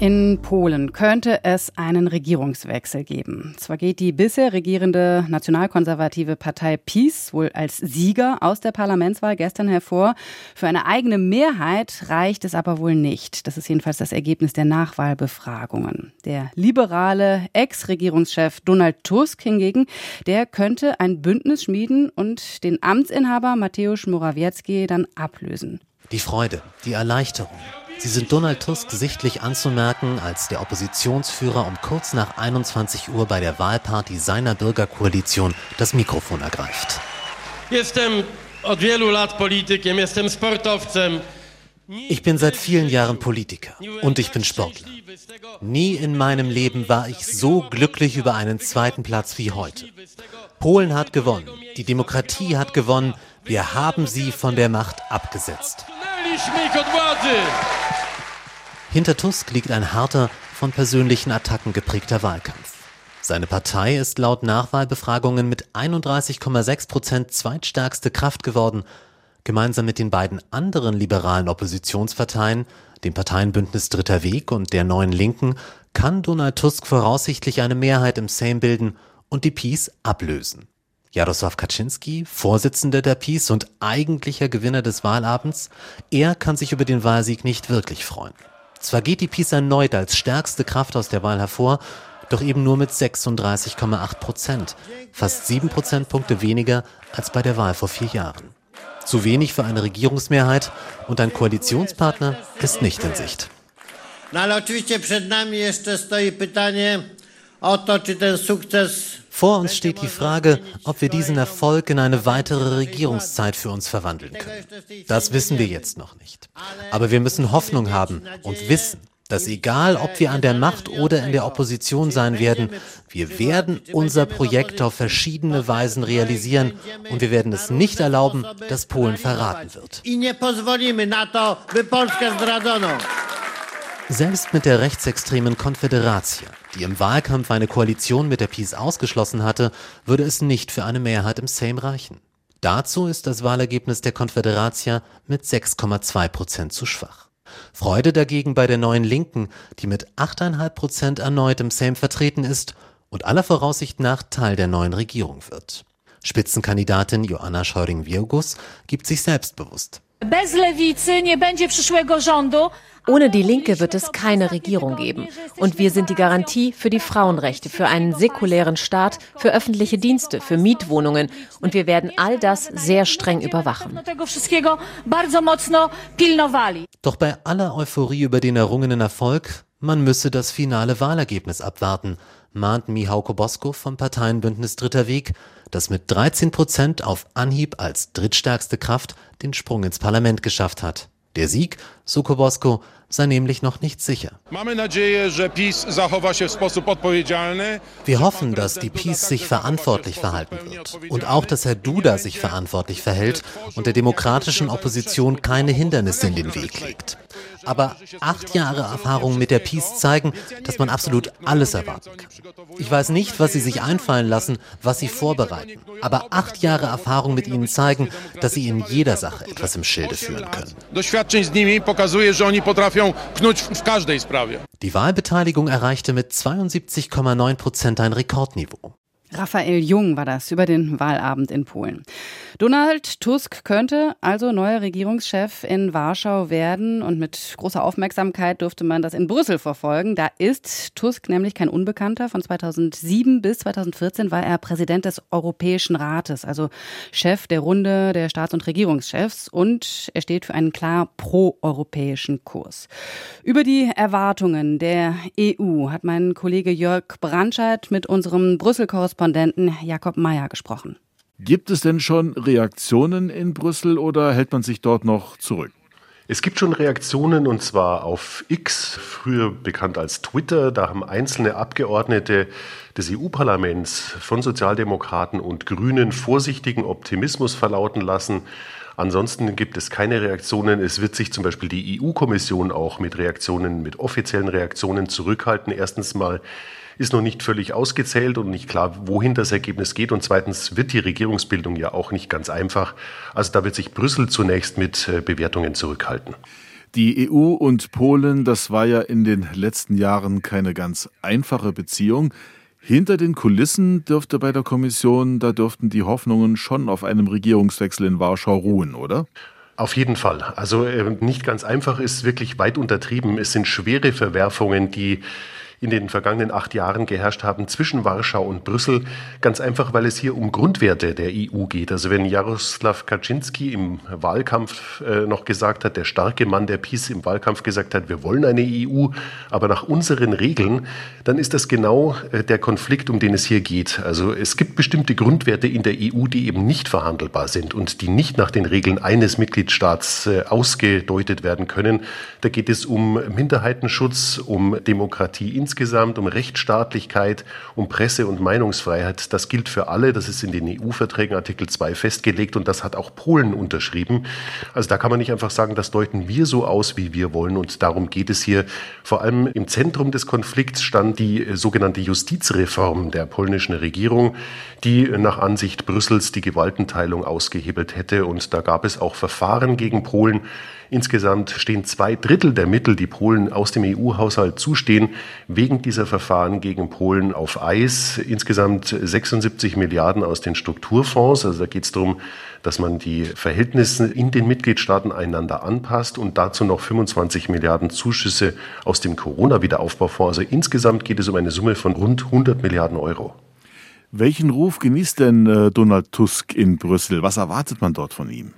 In Polen könnte es einen Regierungswechsel geben. Zwar geht die bisher regierende nationalkonservative Partei PiS wohl als Sieger aus der Parlamentswahl gestern hervor. Für eine eigene Mehrheit reicht es aber wohl nicht. Das ist jedenfalls das Ergebnis der Nachwahlbefragungen. Der liberale Ex-Regierungschef Donald Tusk hingegen, der könnte ein Bündnis schmieden und den Amtsinhaber Mateusz Morawiecki dann ablösen. Die Freude, die Erleichterung. Sie sind Donald Tusk sichtlich anzumerken, als der Oppositionsführer um kurz nach 21 Uhr bei der Wahlparty seiner Bürgerkoalition das Mikrofon ergreift. Ich bin seit vielen Jahren Politiker und ich bin Sportler. Nie in meinem Leben war ich so glücklich über einen zweiten Platz wie heute. Polen hat gewonnen, die Demokratie hat gewonnen, wir haben sie von der Macht abgesetzt. Hinter Tusk liegt ein harter, von persönlichen Attacken geprägter Wahlkampf. Seine Partei ist laut Nachwahlbefragungen mit 31,6 Prozent zweitstärkste Kraft geworden. Gemeinsam mit den beiden anderen liberalen Oppositionsparteien, dem Parteienbündnis Dritter Weg und der Neuen Linken, kann Donald Tusk voraussichtlich eine Mehrheit im Sejm bilden und die Peace ablösen. Jaroslaw Kaczynski, Vorsitzender der PiS und eigentlicher Gewinner des Wahlabends, er kann sich über den Wahlsieg nicht wirklich freuen. Zwar geht die PiS erneut als stärkste Kraft aus der Wahl hervor, doch eben nur mit 36,8 Prozent, fast sieben Prozentpunkte weniger als bei der Wahl vor vier Jahren. Zu wenig für eine Regierungsmehrheit und ein Koalitionspartner ist nicht in Sicht. No ale przed nami jeszcze stoi pytanie o to, czy ten sukces vor uns steht die Frage, ob wir diesen Erfolg in eine weitere Regierungszeit für uns verwandeln können. Das wissen wir jetzt noch nicht. Aber wir müssen Hoffnung haben und wissen, dass egal, ob wir an der Macht oder in der Opposition sein werden, wir werden unser Projekt auf verschiedene Weisen realisieren und wir werden es nicht erlauben, dass Polen verraten wird. Selbst mit der rechtsextremen Konföderatia, die im Wahlkampf eine Koalition mit der PiS ausgeschlossen hatte, würde es nicht für eine Mehrheit im Sejm reichen. Dazu ist das Wahlergebnis der Konföderatia mit 6,2 Prozent zu schwach. Freude dagegen bei der neuen Linken, die mit 8,5 Prozent erneut im Sejm vertreten ist und aller Voraussicht nach Teil der neuen Regierung wird. Spitzenkandidatin Joanna Scheuring-Wielgus gibt sich selbstbewusst. Ohne die Linke wird es keine Regierung geben. Und wir sind die Garantie für die Frauenrechte, für einen säkulären Staat, für öffentliche Dienste, für Mietwohnungen. Und wir werden all das sehr streng überwachen. Doch bei aller Euphorie über den errungenen Erfolg, man müsse das finale Wahlergebnis abwarten, mahnt Michał Kobosko vom Parteienbündnis Dritter Weg, das mit 13 Prozent auf Anhieb als drittstärkste Kraft den Sprung ins Parlament geschafft hat. Der Sieg, so Kobosko, sei nämlich noch nicht sicher. Wir hoffen, dass die PiS sich verantwortlich verhalten wird und auch, dass Herr Duda sich verantwortlich verhält und der demokratischen Opposition keine Hindernisse in den Weg legt. Aber acht Jahre Erfahrung mit der PiS zeigen, dass man absolut alles erwarten kann. Ich weiß nicht, was sie sich einfallen lassen, was sie vorbereiten. Aber acht Jahre Erfahrung mit ihnen zeigen, dass sie in jeder Sache etwas im Schilde führen können. Die Wahlbeteiligung erreichte mit 72,9 Prozent ein Rekordniveau. Raphael Jung war das über den Wahlabend in Polen. Donald Tusk könnte also neuer Regierungschef in Warschau werden und mit großer Aufmerksamkeit durfte man das in Brüssel verfolgen. Da ist Tusk nämlich kein Unbekannter. Von 2007 bis 2014 war er Präsident des Europäischen Rates, also Chef der Runde der Staats- und Regierungschefs und er steht für einen klar pro-europäischen Kurs. Über die Erwartungen der EU hat mein Kollege Jörg Brandscheid mit unserem Brüssel-Korrespondenten Korrespondenten Jakob Mayer gesprochen. Gibt es denn schon Reaktionen in Brüssel oder hält man sich dort noch zurück? Es gibt schon Reaktionen und zwar auf X, früher bekannt als Twitter. Da haben einzelne Abgeordnete des EU-Parlaments von Sozialdemokraten und Grünen vorsichtigen Optimismus verlauten lassen. Ansonsten gibt es keine Reaktionen. Es wird sich zum Beispiel die EU-Kommission auch mit Reaktionen, mit offiziellen Reaktionen zurückhalten. Erstens mal ist noch nicht völlig ausgezählt und nicht klar, wohin das Ergebnis geht. Und zweitens wird die Regierungsbildung ja auch nicht ganz einfach. Also da wird sich Brüssel zunächst mit äh, Bewertungen zurückhalten. Die EU und Polen, das war ja in den letzten Jahren keine ganz einfache Beziehung. Hinter den Kulissen dürfte bei der Kommission, da dürften die Hoffnungen schon auf einem Regierungswechsel in Warschau ruhen, oder? Auf jeden Fall. Also äh, nicht ganz einfach ist wirklich weit untertrieben. Es sind schwere Verwerfungen, die in den vergangenen acht Jahren geherrscht haben zwischen Warschau und Brüssel. Ganz einfach, weil es hier um Grundwerte der EU geht. Also wenn Jaroslaw Kaczynski im Wahlkampf äh, noch gesagt hat, der starke Mann der PiS im Wahlkampf gesagt hat, wir wollen eine EU, aber nach unseren Regeln, dann ist das genau äh, der Konflikt, um den es hier geht. Also es gibt bestimmte Grundwerte in der EU, die eben nicht verhandelbar sind und die nicht nach den Regeln eines Mitgliedstaats äh, ausgedeutet werden können. Da geht es um Minderheitenschutz, um Demokratie insgesamt, um Rechtsstaatlichkeit, um Presse- und Meinungsfreiheit. Das gilt für alle. Das ist in den EU-Verträgen Artikel 2 festgelegt und das hat auch Polen unterschrieben. Also da kann man nicht einfach sagen, das deuten wir so aus, wie wir wollen. Und darum geht es hier. Vor allem im Zentrum des Konflikts stand die äh, sogenannte Justizreform der polnischen Regierung, die nach Ansicht Brüssels die Gewaltenteilung ausgehebelt hätte. Und da gab es auch Verfahren gegen Polen. Insgesamt stehen zwei Drittel der Mittel, die Polen aus dem EU-Haushalt zustehen, wegen dieser Verfahren gegen Polen auf Eis. Insgesamt 76 Milliarden aus den Strukturfonds. Also da geht es darum, dass man die Verhältnisse in den Mitgliedstaaten einander anpasst und dazu noch 25 Milliarden Zuschüsse aus dem Corona-Wiederaufbaufonds. Also insgesamt geht es um eine Summe von rund 100 Milliarden Euro. Welchen Ruf genießt denn äh, Donald Tusk in Brüssel? Was erwartet man dort von ihm?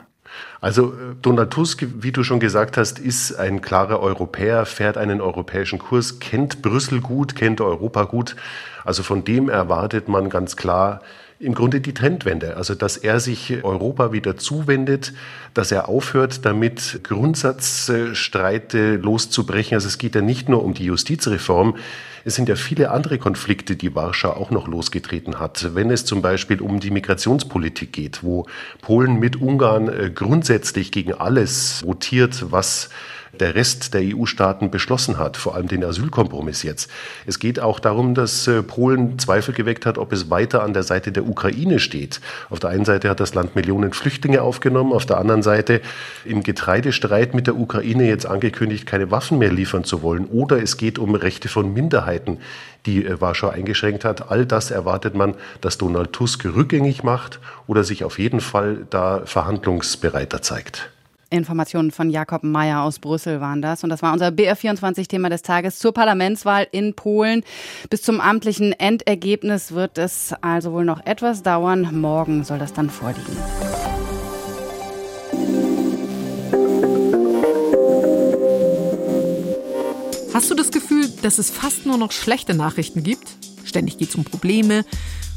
Also äh, Donald Tusk, wie du schon gesagt hast, ist ein klarer Europäer, fährt einen europäischen Kurs, kennt Brüssel gut, kennt Europa gut. Also von dem erwartet man ganz klar im Grunde die Trendwende. Also dass er sich Europa wieder zuwendet, dass er aufhört, damit Grundsatzstreite loszubrechen. Also es geht ja nicht nur um die Justizreform, es sind ja viele andere Konflikte, die Warschau auch noch losgetreten hat. Wenn es zum Beispiel um die Migrationspolitik geht, wo Polen mit Ungarn äh, grundsätzlich gegen alles votiert, was der Rest der EU-Staaten beschlossen hat, vor allem den Asylkompromiss jetzt. Es geht auch darum, dass äh, Polen Zweifel geweckt hat, ob es weiter an der Seite der Ukraine steht. Auf der einen Seite hat das Land Millionen Flüchtlinge aufgenommen, auf der anderen Seite im Getreidestreit mit der Ukraine jetzt angekündigt, keine Waffen mehr liefern zu wollen. Oder es geht um Rechte von Minderheiten, die äh, Warschau eingeschränkt hat. All das erwartet man, dass Donald Tusk rückgängig macht oder sich auf jeden Fall da verhandlungsbereiter zeigt. Informationen von Jakob Mayer aus Brüssel waren das. Und das war unser BR24-Thema des Tages zur Parlamentswahl in Polen. Bis zum amtlichen Endergebnis wird es also wohl noch etwas dauern. Morgen soll das dann vorliegen. Hast du das Gefühl, dass es fast nur noch schlechte Nachrichten gibt? Ständig geht es um Probleme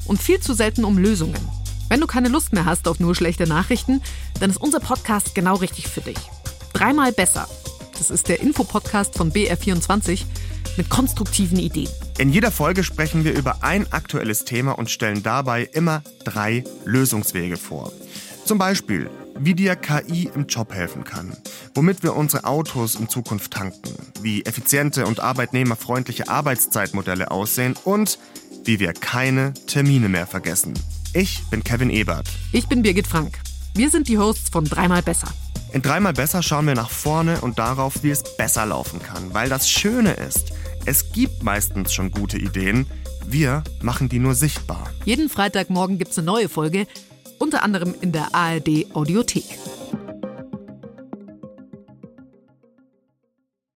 und viel zu selten um Lösungen. Wenn du keine Lust mehr hast auf nur schlechte Nachrichten, dann ist unser Podcast genau richtig für dich. Dreimal besser. Das ist der Infopodcast von BR24 mit konstruktiven Ideen. In jeder Folge sprechen wir über ein aktuelles Thema und stellen dabei immer drei Lösungswege vor. Zum Beispiel, wie dir KI im Job helfen kann, womit wir unsere Autos in Zukunft tanken, wie effiziente und arbeitnehmerfreundliche Arbeitszeitmodelle aussehen und wie wir keine Termine mehr vergessen. Ich bin Kevin Ebert. Ich bin Birgit Frank. Wir sind die Hosts von Dreimal Besser. In Dreimal Besser schauen wir nach vorne und darauf, wie es besser laufen kann. Weil das Schöne ist, es gibt meistens schon gute Ideen. Wir machen die nur sichtbar. Jeden Freitagmorgen gibt es eine neue Folge, unter anderem in der ARD Audiothek.